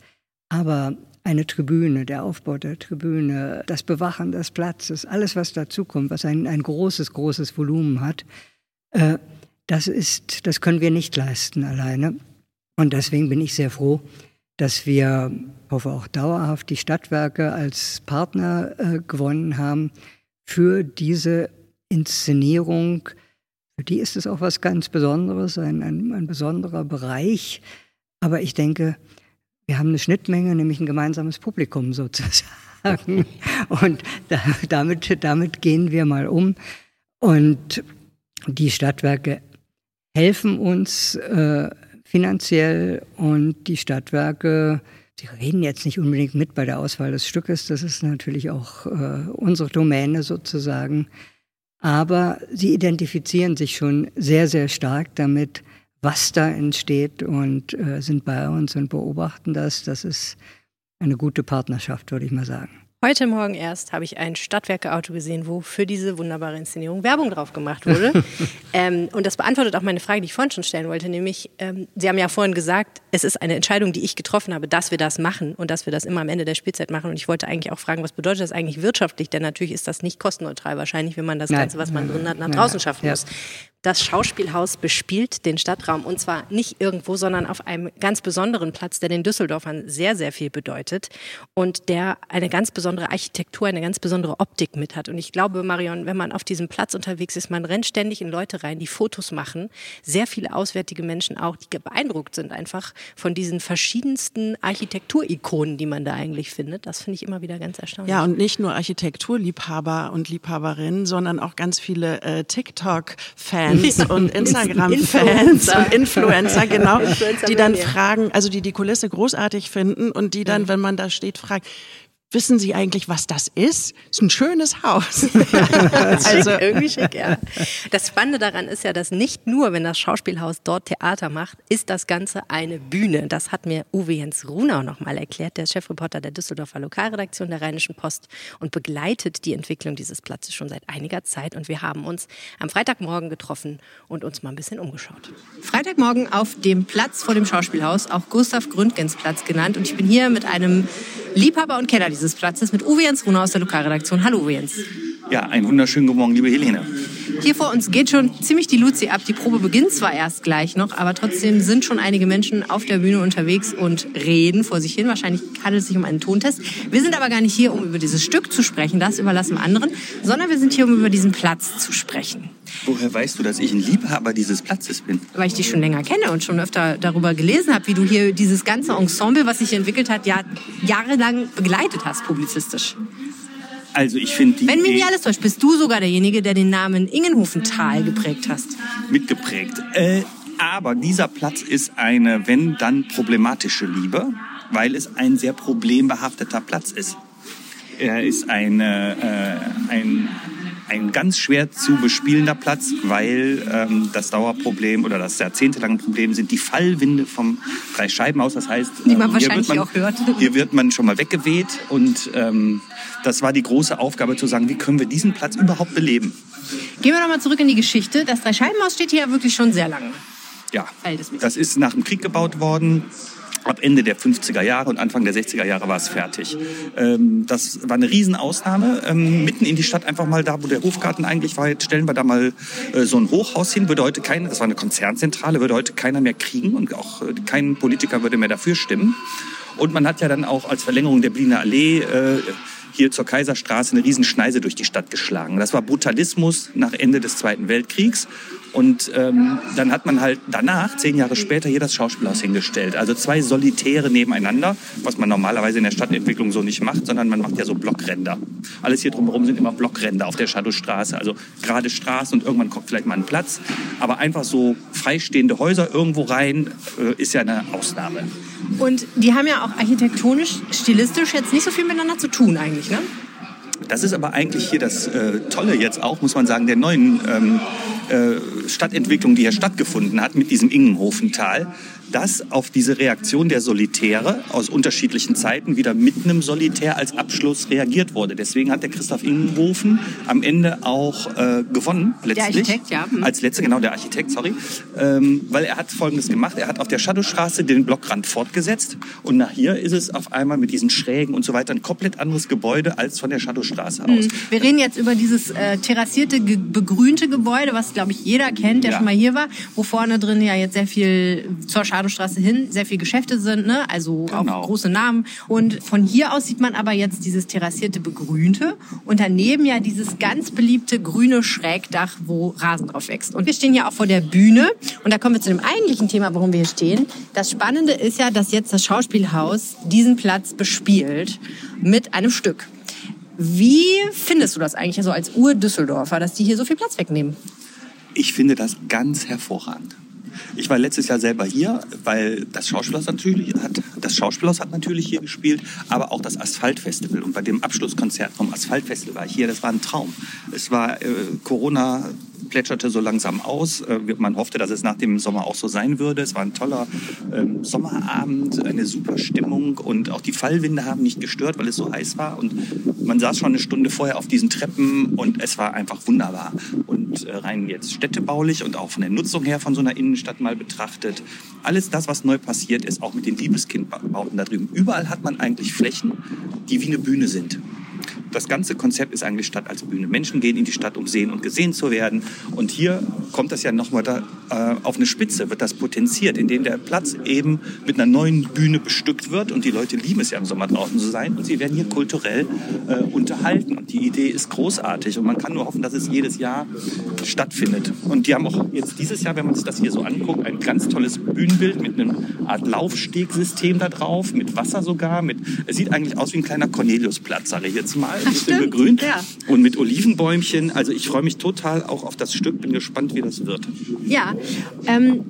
Aber eine Tribüne, der Aufbau der Tribüne, das Bewachen des Platzes, alles, was dazukommt, was ein, ein großes, großes Volumen hat, äh, das ist, das können wir nicht leisten alleine. Und deswegen bin ich sehr froh, dass wir, hoffe auch dauerhaft, die Stadtwerke als Partner äh, gewonnen haben für diese Inszenierung. Für die ist es auch was ganz Besonderes, ein, ein, ein besonderer Bereich. Aber ich denke, wir haben eine Schnittmenge, nämlich ein gemeinsames Publikum sozusagen. Und da, damit, damit gehen wir mal um. Und die Stadtwerke helfen uns äh, finanziell und die Stadtwerke, sie reden jetzt nicht unbedingt mit bei der Auswahl des Stückes, das ist natürlich auch äh, unsere Domäne sozusagen. Aber sie identifizieren sich schon sehr, sehr stark damit, was da entsteht und äh, sind bei uns und beobachten das. Das ist eine gute Partnerschaft, würde ich mal sagen. Heute Morgen erst habe ich ein Stadtwerke-Auto gesehen, wo für diese wunderbare Inszenierung Werbung drauf gemacht wurde. ähm, und das beantwortet auch meine Frage, die ich vorhin schon stellen wollte, nämlich, ähm, Sie haben ja vorhin gesagt, es ist eine Entscheidung, die ich getroffen habe, dass wir das machen und dass wir das immer am Ende der Spielzeit machen. Und ich wollte eigentlich auch fragen, was bedeutet das eigentlich wirtschaftlich? Denn natürlich ist das nicht kostenneutral wahrscheinlich, wenn man das Ganze, was man drin hat, nach draußen schaffen muss. Das Schauspielhaus bespielt den Stadtraum und zwar nicht irgendwo, sondern auf einem ganz besonderen Platz, der den Düsseldorfern sehr, sehr viel bedeutet und der eine ganz besondere Architektur, eine ganz besondere Optik mit hat. Und ich glaube, Marion, wenn man auf diesem Platz unterwegs ist, man rennt ständig in Leute rein, die Fotos machen. Sehr viele auswärtige Menschen auch, die beeindruckt sind einfach von diesen verschiedensten Architekturikonen, die man da eigentlich findet. Das finde ich immer wieder ganz erstaunlich. Ja, und nicht nur Architekturliebhaber und Liebhaberinnen, sondern auch ganz viele äh, TikTok-Fans Fans und Instagram-Fans und Influencer, genau, die dann fragen, also die die Kulisse großartig finden und die dann, wenn man da steht, fragen, Wissen Sie eigentlich, was das ist? Ist ein schönes Haus. also schick, irgendwie schick, ja. Das Spannende daran ist ja, dass nicht nur, wenn das Schauspielhaus dort Theater macht, ist das Ganze eine Bühne. Das hat mir Uwe Jens Runau nochmal erklärt, der Chefreporter der Düsseldorfer Lokalredaktion der Rheinischen Post und begleitet die Entwicklung dieses Platzes schon seit einiger Zeit. Und wir haben uns am Freitagmorgen getroffen und uns mal ein bisschen umgeschaut. Freitagmorgen auf dem Platz vor dem Schauspielhaus, auch Gustav Gründgens Platz genannt. Und ich bin hier mit einem Liebhaber und Kenner dieses Platzes mit Uwe Jens Rune aus der Lokalredaktion. Hallo Uwe Jens. Ja, einen wunderschönen guten Morgen, liebe Helene. Hier vor uns geht schon ziemlich die Luzi ab. Die Probe beginnt zwar erst gleich noch, aber trotzdem sind schon einige Menschen auf der Bühne unterwegs und reden vor sich hin. Wahrscheinlich handelt es sich um einen Tontest. Wir sind aber gar nicht hier, um über dieses Stück zu sprechen, das überlassen wir anderen, sondern wir sind hier, um über diesen Platz zu sprechen. Woher weißt du, dass ich ein Liebhaber dieses Platzes bin? Weil ich dich schon länger kenne und schon öfter darüber gelesen habe, wie du hier dieses ganze Ensemble, was sich entwickelt hat, ja, jahrelang begleitet hast, publizistisch. Also ich finde die Wenn mich nicht alles täuscht, bist du sogar derjenige, der den Namen Ingenhofental geprägt hast. Mitgeprägt. Äh, aber dieser Platz ist eine, wenn dann problematische Liebe, weil es ein sehr problembehafteter Platz ist. Er ist eine, äh, ein ein ganz schwer zu bespielender Platz, weil ähm, das Dauerproblem oder das jahrzehntelange Problem sind die Fallwinde vom Dreischeibenhaus. Das heißt, die man ähm, wahrscheinlich man, auch hört. Hier wird man schon mal weggeweht und ähm, das war die große Aufgabe zu sagen, wie können wir diesen Platz überhaupt beleben. Gehen wir nochmal zurück in die Geschichte. Das Dreischeibenhaus steht hier ja wirklich schon sehr lange. Ja, das ist nach dem Krieg gebaut worden ab Ende der 50er Jahre und Anfang der 60er Jahre war es fertig. Ähm, das war eine Riesenausnahme. Ähm, mitten in die Stadt einfach mal da, wo der Hofgarten eigentlich war, jetzt stellen wir da mal äh, so ein Hochhaus hin. Würde heute keiner, das war eine Konzernzentrale, würde heute keiner mehr kriegen und auch äh, kein Politiker würde mehr dafür stimmen. Und man hat ja dann auch als Verlängerung der Berliner Allee äh, hier zur Kaiserstraße eine Riesenschneise durch die Stadt geschlagen. Das war Brutalismus nach Ende des Zweiten Weltkriegs. Und ähm, dann hat man halt danach, zehn Jahre später, hier das Schauspielhaus hingestellt. Also zwei Solitäre nebeneinander, was man normalerweise in der Stadtentwicklung so nicht macht, sondern man macht ja so Blockränder. Alles hier drumherum sind immer Blockränder auf der Shadowstraße. Also gerade Straßen und irgendwann kommt vielleicht mal ein Platz. Aber einfach so freistehende Häuser irgendwo rein äh, ist ja eine Ausnahme. Und die haben ja auch architektonisch, stilistisch jetzt nicht so viel miteinander zu tun eigentlich, ne? Das ist aber eigentlich hier das äh, Tolle jetzt auch, muss man sagen, der neuen ähm, äh, Stadtentwicklung, die hier stattgefunden hat mit diesem Ingenhofental dass auf diese Reaktion der Solitäre aus unterschiedlichen Zeiten wieder mit einem Solitär als Abschluss reagiert wurde. Deswegen hat der Christoph Ingenhofen am Ende auch äh, gewonnen, letztlich. Der Architekt, ja. Hm. Als letzter, genau, der Architekt, sorry. Ähm, weil er hat Folgendes gemacht. Er hat auf der Shadowstraße den Blockrand fortgesetzt und nach hier ist es auf einmal mit diesen Schrägen und so weiter ein komplett anderes Gebäude als von der Shadowstraße aus. Hm. Wir reden jetzt über dieses äh, terrassierte, begrünte Gebäude, was, glaube ich, jeder kennt, der ja. schon mal hier war, wo vorne drin ja jetzt sehr viel zur Shadowstraße Badestraße hin sehr viele Geschäfte sind, ne? also genau. auch große Namen. Und von hier aus sieht man aber jetzt dieses terrassierte Begrünte und daneben ja dieses ganz beliebte grüne Schrägdach, wo Rasen drauf wächst. Und wir stehen ja auch vor der Bühne und da kommen wir zu dem eigentlichen Thema, warum wir hier stehen. Das Spannende ist ja, dass jetzt das Schauspielhaus diesen Platz bespielt mit einem Stück. Wie findest du das eigentlich so als Ur-Düsseldorfer, dass die hier so viel Platz wegnehmen? Ich finde das ganz hervorragend. Ich war letztes Jahr selber hier, weil das Schauspielhaus natürlich hat, das Schauspielhaus hat natürlich hier gespielt, aber auch das Asphaltfestival. Und bei dem Abschlusskonzert vom Asphaltfestival war ich hier. Das war ein Traum. Es war äh, Corona plätscherte so langsam aus. Äh, man hoffte, dass es nach dem Sommer auch so sein würde. Es war ein toller ähm, Sommerabend, eine super Stimmung und auch die Fallwinde haben nicht gestört, weil es so heiß war. Und man saß schon eine Stunde vorher auf diesen Treppen und es war einfach wunderbar. Und äh, rein jetzt städtebaulich und auch von der Nutzung her von so einer Innenstadt mal betrachtet, alles das, was neu passiert ist, auch mit den Liebeskindbauten da drüben. Überall hat man eigentlich Flächen, die wie eine Bühne sind das ganze Konzept ist eigentlich Stadt als Bühne. Menschen gehen in die Stadt, um sehen und gesehen zu werden. Und hier kommt das ja nochmal äh, auf eine Spitze, wird das potenziert, indem der Platz eben mit einer neuen Bühne bestückt wird. Und die Leute lieben es ja im Sommer draußen zu sein. Und sie werden hier kulturell äh, unterhalten. Und die Idee ist großartig. Und man kann nur hoffen, dass es jedes Jahr stattfindet. Und die haben auch jetzt dieses Jahr, wenn man sich das hier so anguckt, ein ganz tolles Bühnenbild mit einem Art Laufstegsystem da drauf, mit Wasser sogar. Mit, es sieht eigentlich aus wie ein kleiner Corneliusplatz, sage ich jetzt mal ein bisschen begrünt ja. und mit Olivenbäumchen. Also ich freue mich total auch auf das Stück, bin gespannt, wie das wird. Ja, ähm,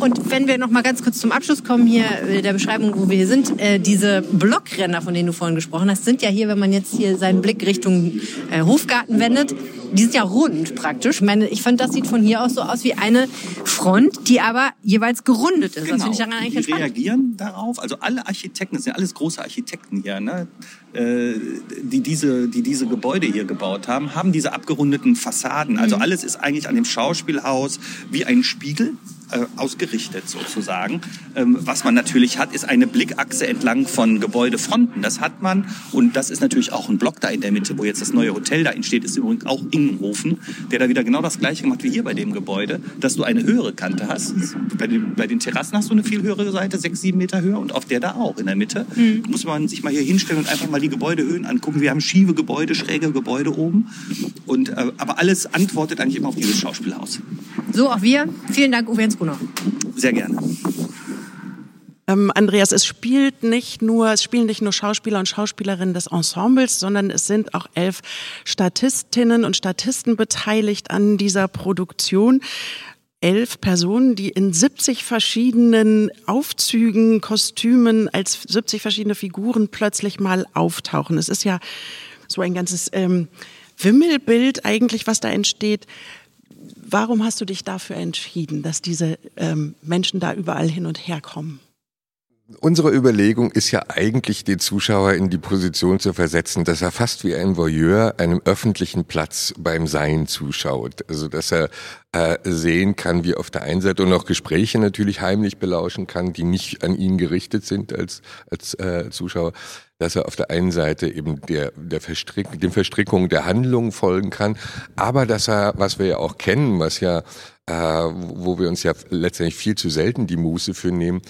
und wenn wir noch mal ganz kurz zum Abschluss kommen hier der Beschreibung, wo wir hier sind, äh, diese Blockränder, von denen du vorhin gesprochen hast, sind ja hier, wenn man jetzt hier seinen Blick Richtung äh, Hofgarten wendet, die sind ja rund praktisch. Ich meine, ich finde, das sieht von hier aus so aus wie eine Front, die aber jeweils gerundet ist. Genau. Das finde ich daran eigentlich die reagieren darauf. Also alle Architekten, das sind ja alles große Architekten hier, ne? Äh, die, diese, die diese Gebäude hier gebaut haben, haben diese abgerundeten Fassaden. Also mhm. alles ist eigentlich an dem Schauspielhaus wie ein Spiegel äh, ausgerichtet sozusagen. Ähm, was man natürlich hat, ist eine Blickachse entlang von Gebäudefronten. Das hat man und das ist natürlich auch ein Block da in der Mitte, wo jetzt das neue Hotel da entsteht, ist übrigens auch Ingenhofen, der da wieder genau das gleiche gemacht wie hier bei dem Gebäude, dass du eine höhere Kante hast. Bei den, bei den Terrassen hast du eine viel höhere Seite, sechs, sieben Meter höher und auf der da auch in der Mitte. Mhm. Muss man sich mal hier hinstellen und einfach mal die Gebäudehöhen angucken. Wir haben schiefe Gebäude, schräge Gebäude oben. Und, äh, aber alles antwortet eigentlich immer auf dieses Schauspielhaus. So auch wir. Vielen Dank, Uwe Jens Brunner. Sehr gerne. Ähm, Andreas, es spielt nicht nur, es spielen nicht nur Schauspieler und Schauspielerinnen des Ensembles, sondern es sind auch elf Statistinnen und Statisten beteiligt an dieser Produktion elf Personen, die in 70 verschiedenen Aufzügen, Kostümen als 70 verschiedene Figuren plötzlich mal auftauchen. Es ist ja so ein ganzes ähm, Wimmelbild eigentlich, was da entsteht. Warum hast du dich dafür entschieden, dass diese ähm, Menschen da überall hin und her kommen? Unsere Überlegung ist ja eigentlich, den Zuschauer in die Position zu versetzen, dass er fast wie ein Voyeur einem öffentlichen Platz beim Sein zuschaut. Also dass er äh, sehen kann, wie auf der einen Seite und auch Gespräche natürlich heimlich belauschen kann, die nicht an ihn gerichtet sind als, als äh, Zuschauer, dass er auf der einen Seite eben der, der Verstrick, den Verstrickungen der Handlungen folgen kann, aber dass er, was wir ja auch kennen, was ja, äh, wo wir uns ja letztendlich viel zu selten die Muße für nehmen,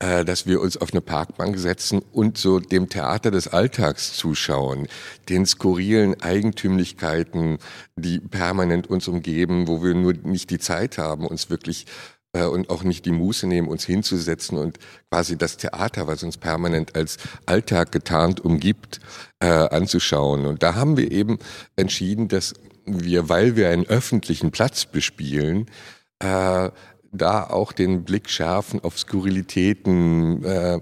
äh, dass wir uns auf eine Parkbank setzen und so dem Theater des Alltags zuschauen, den skurrilen Eigentümlichkeiten, die permanent uns umgeben, wo wir nur nicht die Zeit haben, uns wirklich äh, und auch nicht die Muße nehmen, uns hinzusetzen und quasi das Theater, was uns permanent als Alltag getarnt umgibt, äh, anzuschauen. Und da haben wir eben entschieden, dass wir, weil wir einen öffentlichen Platz bespielen, äh, da auch den Blick schärfen auf Skurrilitäten, äh,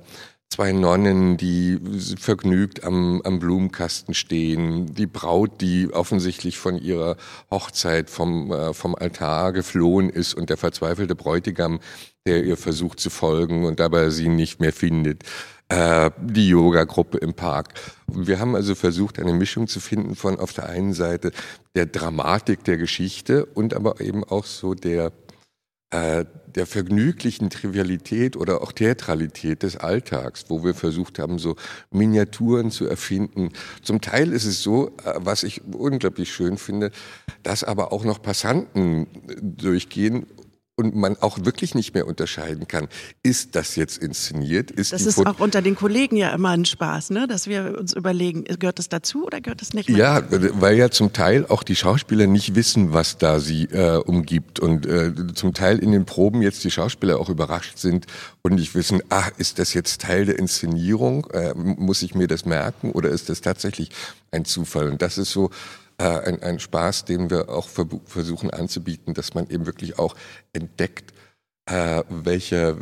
zwei Nonnen, die vergnügt am, am Blumenkasten stehen, die Braut, die offensichtlich von ihrer Hochzeit vom, äh, vom Altar geflohen ist und der verzweifelte Bräutigam, der ihr versucht zu folgen und dabei sie nicht mehr findet äh, die Yoga-Gruppe im Park. Wir haben also versucht, eine Mischung zu finden von auf der einen Seite der Dramatik der Geschichte und aber eben auch so der äh, der vergnüglichen Trivialität oder auch Theatralität des Alltags, wo wir versucht haben, so Miniaturen zu erfinden. Zum Teil ist es so, äh, was ich unglaublich schön finde, dass aber auch noch Passanten durchgehen und man auch wirklich nicht mehr unterscheiden kann, ist das jetzt inszeniert? Ist das ist auch unter den Kollegen ja immer ein Spaß, ne? dass wir uns überlegen, gehört das dazu oder gehört das nicht? Ja, weil ja zum Teil auch die Schauspieler nicht wissen, was da sie äh, umgibt und äh, zum Teil in den Proben jetzt die Schauspieler auch überrascht sind und nicht wissen, ach, ist das jetzt Teil der Inszenierung? Äh, muss ich mir das merken oder ist das tatsächlich ein Zufall? Und das ist so äh, ein, ein Spaß, den wir auch versuchen anzubieten, dass man eben wirklich auch entdeckt, äh, welche,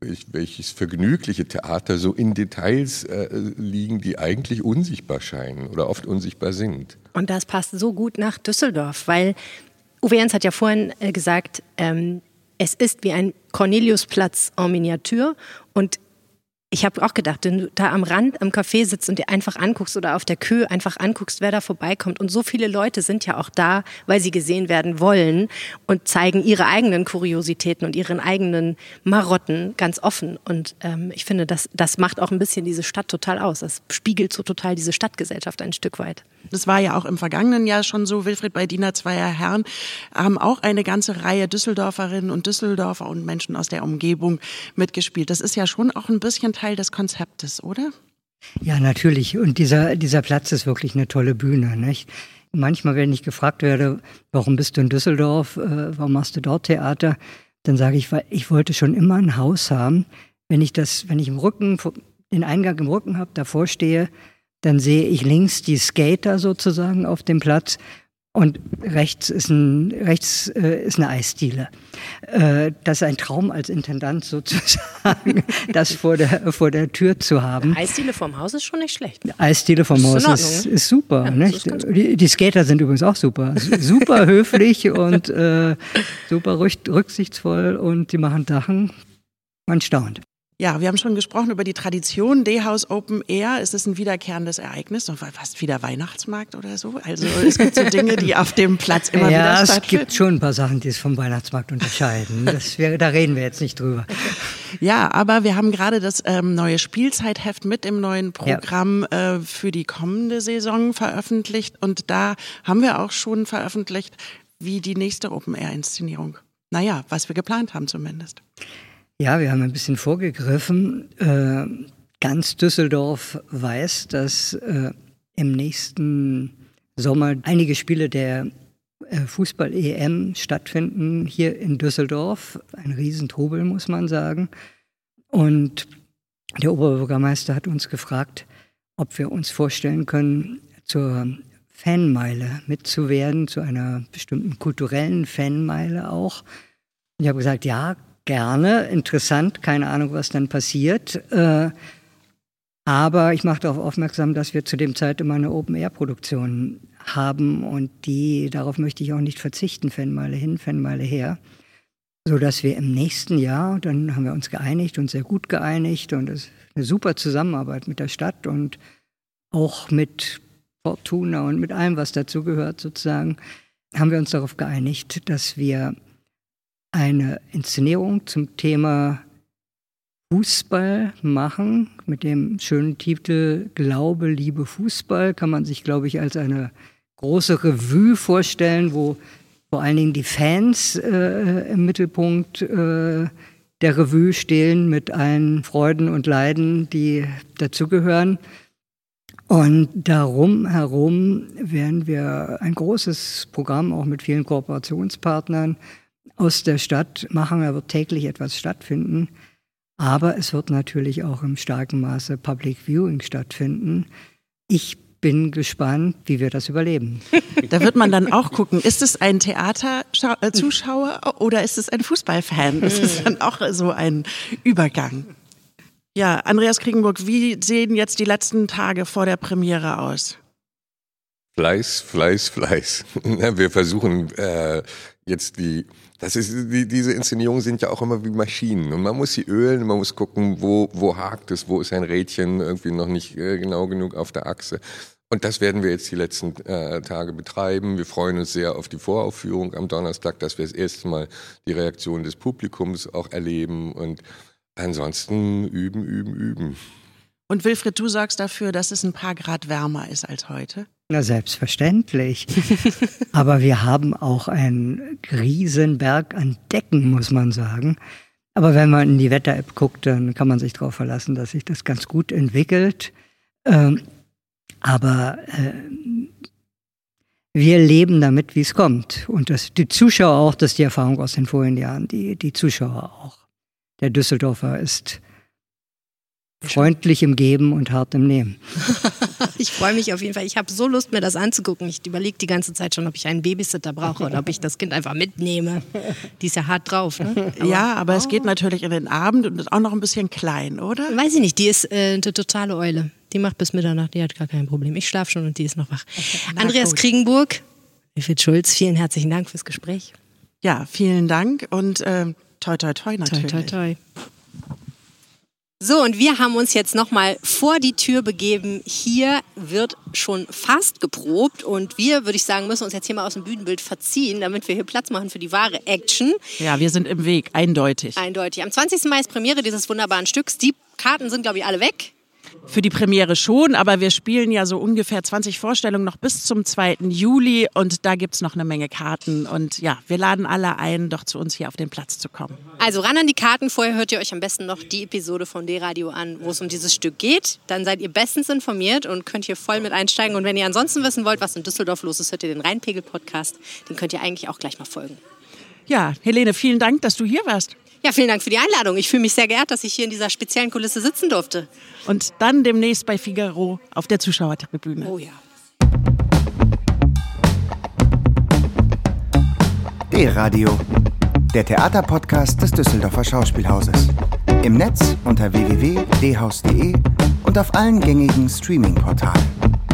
welches vergnügliche Theater so in Details äh, liegen, die eigentlich unsichtbar scheinen oder oft unsichtbar sind. Und das passt so gut nach Düsseldorf, weil Uwe Jens hat ja vorhin äh, gesagt, ähm, es ist wie ein Corneliusplatz en Miniatur und ich habe auch gedacht, wenn du da am Rand am Café sitzt und dir einfach anguckst oder auf der Kö einfach anguckst, wer da vorbeikommt. Und so viele Leute sind ja auch da, weil sie gesehen werden wollen und zeigen ihre eigenen Kuriositäten und ihren eigenen Marotten ganz offen. Und ähm, ich finde, das, das macht auch ein bisschen diese Stadt total aus. Das spiegelt so total diese Stadtgesellschaft ein Stück weit. Das war ja auch im vergangenen Jahr schon so. Wilfried bei Diener Zweier Herren haben auch eine ganze Reihe Düsseldorferinnen und Düsseldorfer und Menschen aus der Umgebung mitgespielt. Das ist ja schon auch ein bisschen Teil des Konzeptes, oder? Ja, natürlich. Und dieser, dieser Platz ist wirklich eine tolle Bühne. Nicht? Manchmal, wenn ich gefragt werde, warum bist du in Düsseldorf, äh, warum machst du dort Theater, dann sage ich, weil ich wollte schon immer ein Haus haben. Wenn ich das, wenn ich im Rücken, den Eingang im Rücken habe, davor stehe, dann sehe ich links die Skater sozusagen auf dem Platz und rechts ist, ein, rechts, äh, ist eine Eisdiele. Äh, das ist ein Traum als Intendant sozusagen, das vor der, vor der Tür zu haben. Eine Eisdiele vom Haus ist schon nicht schlecht. Eisdiele vom Haus ist, ist, super. Ja, nicht? Ist die, die, Skater sind übrigens auch super. Super höflich und äh, super rücksichtsvoll und die machen Sachen. Man staunt. Ja, wir haben schon gesprochen über die Tradition D-House Open Air. Ist es ein wiederkehrendes Ereignis? Und fast wieder Weihnachtsmarkt oder so? Also es gibt so Dinge, die auf dem Platz immer ja, wieder stattfinden. Ja, es gibt schon ein paar Sachen, die es vom Weihnachtsmarkt unterscheiden. Das wäre, da reden wir jetzt nicht drüber. Ja, aber wir haben gerade das ähm, neue Spielzeitheft mit im neuen Programm ja. äh, für die kommende Saison veröffentlicht. Und da haben wir auch schon veröffentlicht, wie die nächste Open Air Inszenierung. Naja, was wir geplant haben zumindest. Ja, wir haben ein bisschen vorgegriffen. Äh, ganz Düsseldorf weiß, dass äh, im nächsten Sommer einige Spiele der äh, Fußball-EM stattfinden hier in Düsseldorf. Ein Riesentrubel, muss man sagen. Und der Oberbürgermeister hat uns gefragt, ob wir uns vorstellen können, zur Fanmeile mitzuwerden, zu einer bestimmten kulturellen Fanmeile auch. Ich habe gesagt, ja, gerne, interessant, keine Ahnung, was dann passiert. Äh, aber ich mache darauf aufmerksam, dass wir zu dem Zeit immer eine Open-Air-Produktion haben und die, darauf möchte ich auch nicht verzichten, Fanmeile hin, Fanmeile her. So dass wir im nächsten Jahr, dann haben wir uns geeinigt und sehr gut geeinigt und es ist eine super Zusammenarbeit mit der Stadt und auch mit Fortuna und mit allem, was dazugehört sozusagen, haben wir uns darauf geeinigt, dass wir eine Inszenierung zum Thema Fußball machen mit dem schönen Titel Glaube, Liebe, Fußball. Kann man sich, glaube ich, als eine große Revue vorstellen, wo vor allen Dingen die Fans äh, im Mittelpunkt äh, der Revue stehen mit allen Freuden und Leiden, die dazugehören. Und darum herum werden wir ein großes Programm auch mit vielen Kooperationspartnern aus der Stadt machen. Da wird täglich etwas stattfinden. Aber es wird natürlich auch im starken Maße Public Viewing stattfinden. Ich bin gespannt, wie wir das überleben. Da wird man dann auch gucken, ist es ein Theaterzuschauer oder ist es ein Fußballfan? Das ist dann auch so ein Übergang. Ja, Andreas Kriegenburg, wie sehen jetzt die letzten Tage vor der Premiere aus? Fleiß, Fleiß, Fleiß. Wir versuchen äh, jetzt die das ist, die, diese Inszenierungen sind ja auch immer wie Maschinen und man muss sie ölen, man muss gucken, wo, wo hakt es, wo ist ein Rädchen irgendwie noch nicht äh, genau genug auf der Achse. Und das werden wir jetzt die letzten äh, Tage betreiben. Wir freuen uns sehr auf die Voraufführung am Donnerstag, dass wir das erste Mal die Reaktion des Publikums auch erleben und ansonsten üben, üben, üben. Und Wilfried, du sorgst dafür, dass es ein paar Grad wärmer ist als heute? Na, selbstverständlich. Aber wir haben auch einen Riesenberg an Decken, muss man sagen. Aber wenn man in die Wetter-App guckt, dann kann man sich darauf verlassen, dass sich das ganz gut entwickelt. Ähm, aber äh, wir leben damit, wie es kommt. Und das, die Zuschauer auch, das ist die Erfahrung aus den vorigen Jahren, die, die Zuschauer auch. Der Düsseldorfer ist freundlich im Geben und hart im Nehmen. Ich freue mich auf jeden Fall. Ich habe so Lust, mir das anzugucken. Ich überlege die ganze Zeit schon, ob ich einen Babysitter brauche oder ob ich das Kind einfach mitnehme. Die ist ja hart drauf, ne? Aber, ja, aber oh. es geht natürlich in den Abend und ist auch noch ein bisschen klein, oder? Weiß ich nicht. Die ist äh, eine totale Eule. Die macht bis Mitternacht, die hat gar kein Problem. Ich schlafe schon und die ist noch wach. Okay, Andreas gut. Kriegenburg, Wilfried Schulz, vielen herzlichen Dank fürs Gespräch. Ja, vielen Dank und äh, toi toi toi natürlich. Toi toi toi. So, und wir haben uns jetzt nochmal vor die Tür begeben. Hier wird schon fast geprobt und wir, würde ich sagen, müssen uns jetzt hier mal aus dem Bühnenbild verziehen, damit wir hier Platz machen für die wahre Action. Ja, wir sind im Weg, eindeutig. Eindeutig. Am 20. Mai ist Premiere dieses wunderbaren Stücks. Die Karten sind, glaube ich, alle weg. Für die Premiere schon, aber wir spielen ja so ungefähr 20 Vorstellungen noch bis zum 2. Juli und da gibt es noch eine Menge Karten. Und ja, wir laden alle ein, doch zu uns hier auf den Platz zu kommen. Also ran an die Karten. Vorher hört ihr euch am besten noch die Episode von D-Radio an, wo es um dieses Stück geht. Dann seid ihr bestens informiert und könnt hier voll mit einsteigen. Und wenn ihr ansonsten wissen wollt, was in Düsseldorf los ist, hört ihr den Rheinpegel-Podcast. Den könnt ihr eigentlich auch gleich mal folgen. Ja, Helene, vielen Dank, dass du hier warst. Ja, vielen Dank für die Einladung. Ich fühle mich sehr geehrt, dass ich hier in dieser speziellen Kulisse sitzen durfte. Und dann demnächst bei Figaro auf der Zuschauertribüne. Oh ja. D-Radio, der Theaterpodcast des Düsseldorfer Schauspielhauses. Im Netz unter www.dhaus.de und auf allen gängigen Streaming-Portalen.